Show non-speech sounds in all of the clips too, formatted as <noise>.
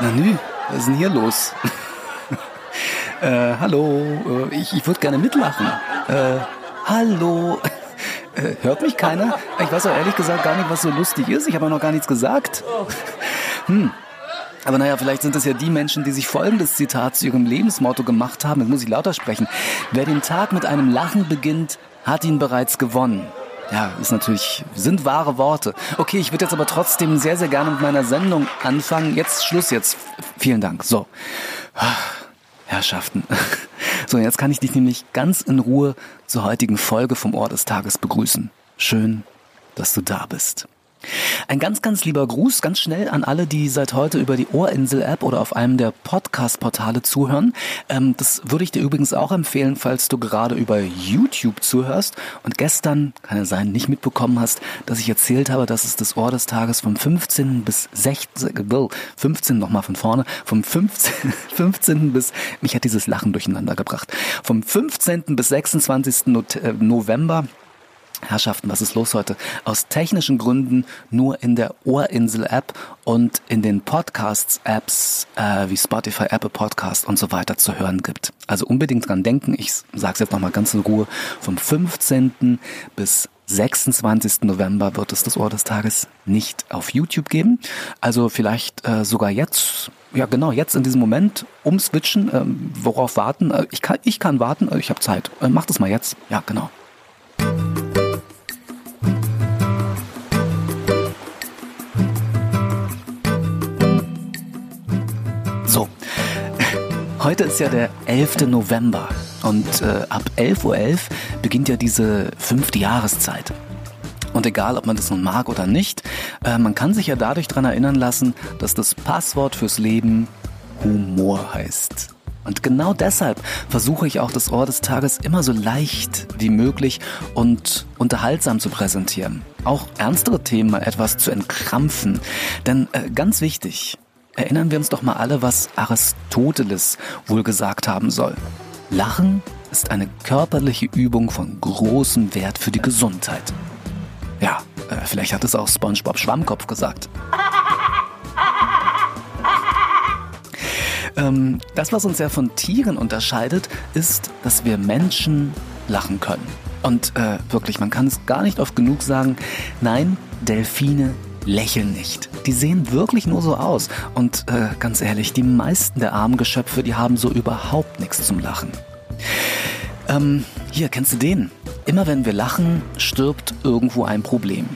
Nanu, was ist denn hier los? <laughs> äh, hallo, äh, ich, ich würde gerne mitlachen. Äh, hallo. Äh, hört mich keiner? Ich weiß auch ehrlich gesagt gar nicht, was so lustig ist. Ich habe auch noch gar nichts gesagt. Hm. Aber naja, vielleicht sind es ja die Menschen, die sich folgendes Zitat zu ihrem Lebensmotto gemacht haben. Jetzt muss ich lauter sprechen. Wer den Tag mit einem Lachen beginnt, hat ihn bereits gewonnen. Ja, ist natürlich, sind wahre Worte. Okay, ich würde jetzt aber trotzdem sehr, sehr gerne mit meiner Sendung anfangen. Jetzt Schluss jetzt. Vielen Dank. So. Herrschaften. <laughs> So, jetzt kann ich dich nämlich ganz in Ruhe zur heutigen Folge vom Ort des Tages begrüßen. Schön, dass du da bist. Ein ganz, ganz lieber Gruß, ganz schnell an alle, die seit heute über die Ohrinsel-App oder auf einem der Podcast-Portale zuhören. Ähm, das würde ich dir übrigens auch empfehlen, falls du gerade über YouTube zuhörst und gestern, kann ja sein, nicht mitbekommen hast, dass ich erzählt habe, dass es das Ohr des Tages vom 15. bis 16. 15 nochmal von vorne, vom 15, 15. <laughs> bis, mich hat dieses Lachen durcheinander gebracht, vom 15. bis 26. Äh, November Herrschaften, was ist los heute? Aus technischen Gründen nur in der Ohrinsel-App und in den Podcasts-Apps äh, wie Spotify, Apple Podcast und so weiter zu hören gibt. Also unbedingt dran denken. Ich sage es jetzt nochmal ganz in Ruhe. Vom 15. bis 26. November wird es das Ohr des Tages nicht auf YouTube geben. Also vielleicht äh, sogar jetzt, ja genau, jetzt in diesem Moment umswitchen. Ähm, worauf warten? Äh, ich, kann, ich kann warten, äh, ich habe Zeit. Äh, mach das mal jetzt. Ja, genau. Heute ist ja der 11. November und äh, ab 11.11 Uhr .11 beginnt ja diese fünfte Jahreszeit. Und egal, ob man das nun mag oder nicht, äh, man kann sich ja dadurch daran erinnern lassen, dass das Passwort fürs Leben Humor heißt. Und genau deshalb versuche ich auch das Ohr des Tages immer so leicht wie möglich und unterhaltsam zu präsentieren. Auch ernstere Themen mal etwas zu entkrampfen. Denn äh, ganz wichtig, Erinnern wir uns doch mal alle, was Aristoteles wohl gesagt haben soll. Lachen ist eine körperliche Übung von großem Wert für die Gesundheit. Ja, äh, vielleicht hat es auch SpongeBob Schwammkopf gesagt. <laughs> Ähm, das, was uns ja von Tieren unterscheidet, ist, dass wir Menschen lachen können. Und äh, wirklich, man kann es gar nicht oft genug sagen, nein, Delfine lächeln nicht. Die sehen wirklich nur so aus. Und äh, ganz ehrlich, die meisten der armen Geschöpfe, die haben so überhaupt nichts zum Lachen. Ähm, hier, kennst du den? Immer wenn wir lachen, stirbt irgendwo ein Problem.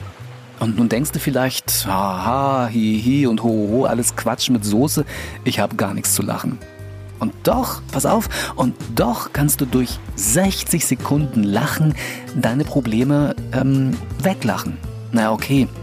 Und nun denkst du vielleicht, haha, hi, hi und ho, ho, alles Quatsch mit Soße, ich habe gar nichts zu lachen. Und doch, pass auf, und doch kannst du durch 60 Sekunden Lachen deine Probleme ähm, weglachen. Na okay, hm,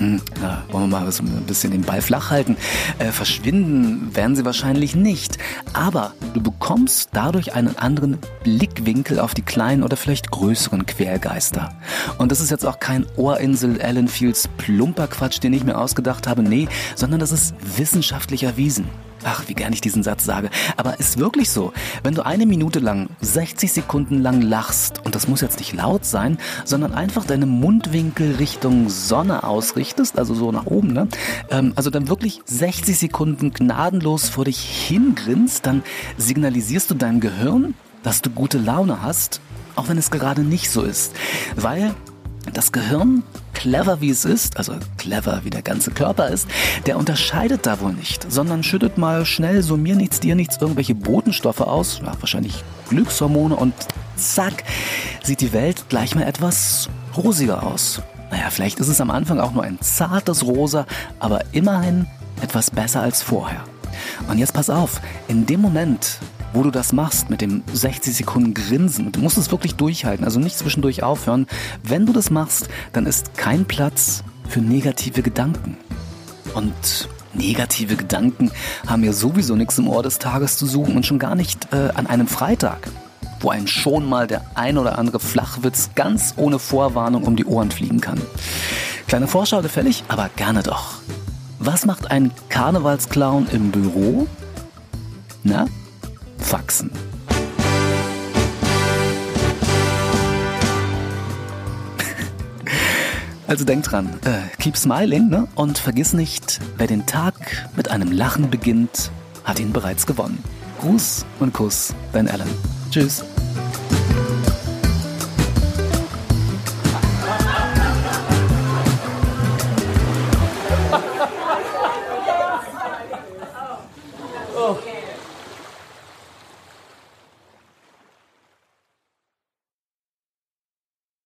ja, wollen wir mal ein bisschen den Ball flach halten. Äh, verschwinden werden sie wahrscheinlich nicht. Aber du bekommst dadurch einen anderen Blickwinkel auf die kleinen oder vielleicht größeren Quergeister. Und das ist jetzt auch kein Ohrinsel Alan Fields plumper Quatsch, den ich mir ausgedacht habe. Nee, sondern das ist wissenschaftlich erwiesen. Ach, wie gern ich diesen Satz sage. Aber ist wirklich so. Wenn du eine Minute lang, 60 Sekunden lang lachst, und das muss jetzt nicht laut sein, sondern einfach deine Mundwinkel Richtung Sonne ausrichtest, also so nach oben, ne? Ähm, also dann wirklich 60 Sekunden gnadenlos vor dich hingrinst, dann signalisierst du deinem Gehirn, dass du gute Laune hast, auch wenn es gerade nicht so ist. Weil das Gehirn, clever wie es ist, also clever wie der ganze Körper ist, der unterscheidet da wohl nicht, sondern schüttet mal schnell so mir nichts, dir nichts irgendwelche Botenstoffe aus, ja, wahrscheinlich Glückshormone und zack, sieht die Welt gleich mal etwas rosiger aus. Naja, vielleicht ist es am Anfang auch nur ein zartes Rosa, aber immerhin etwas besser als vorher. Und jetzt pass auf, in dem Moment, wo du das machst mit dem 60 Sekunden Grinsen, du musst es wirklich durchhalten, also nicht zwischendurch aufhören. Wenn du das machst, dann ist kein Platz für negative Gedanken. Und negative Gedanken haben ja sowieso nichts im Ohr des Tages zu suchen und schon gar nicht äh, an einem Freitag, wo ein schon mal der ein oder andere Flachwitz ganz ohne Vorwarnung um die Ohren fliegen kann. Kleine Vorschau gefällig, aber gerne doch. Was macht ein Karnevalsclown im Büro? Na, Faxen. <laughs> Also denk dran, äh, keep smiling, ne? Und vergiss nicht, wer den Tag mit einem Lachen beginnt, hat ihn bereits gewonnen. Gruß und Kuss, dein Alan. Tschüss.